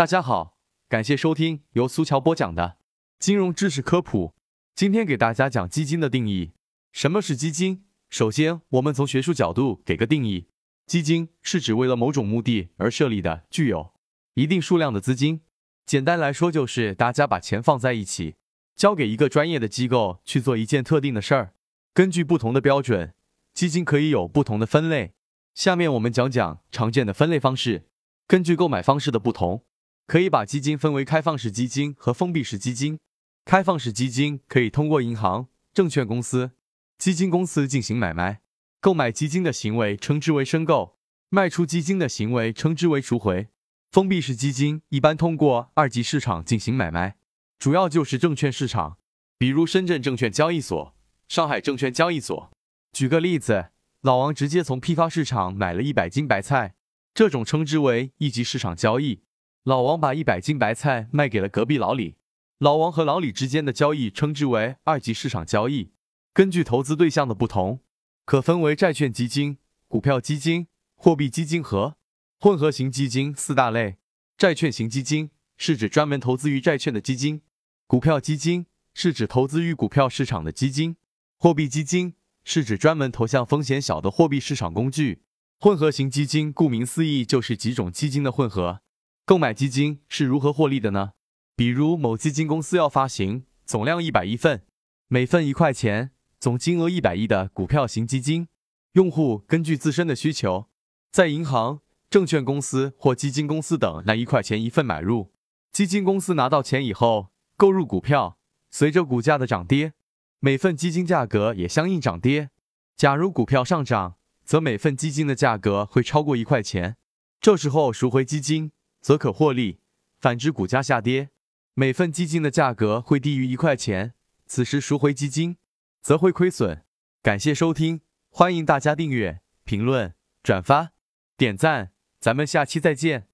大家好，感谢收听由苏乔播讲的金融知识科普。今天给大家讲基金的定义。什么是基金？首先，我们从学术角度给个定义：基金是指为了某种目的而设立的，具有一定数量的资金。简单来说，就是大家把钱放在一起，交给一个专业的机构去做一件特定的事儿。根据不同的标准，基金可以有不同的分类。下面我们讲讲常见的分类方式。根据购买方式的不同，可以把基金分为开放式基金和封闭式基金。开放式基金可以通过银行、证券公司、基金公司进行买卖。购买基金的行为称之为申购，卖出基金的行为称之为赎回。封闭式基金一般通过二级市场进行买卖，主要就是证券市场，比如深圳证券交易所、上海证券交易所。举个例子，老王直接从批发市场买了一百斤白菜。这种称之为一级市场交易。老王把一百斤白菜卖给了隔壁老李，老王和老李之间的交易称之为二级市场交易。根据投资对象的不同，可分为债券基金、股票基金、货币基金和混合型基金四大类。债券型基金是指专门投资于债券的基金，股票基金是指投资于股票市场的基金，货币基金是指专门投向风险小的货币市场工具。混合型基金顾名思义就是几种基金的混合。购买基金是如何获利的呢？比如某基金公司要发行总量一百亿份，每份一块钱，总金额一百亿的股票型基金，用户根据自身的需求，在银行、证券公司或基金公司等拿一块钱一份买入。基金公司拿到钱以后购入股票，随着股价的涨跌，每份基金价格也相应涨跌。假如股票上涨，则每份基金的价格会超过一块钱，这时候赎回基金则可获利；反之，股价下跌，每份基金的价格会低于一块钱，此时赎回基金则会亏损。感谢收听，欢迎大家订阅、评论、转发、点赞，咱们下期再见。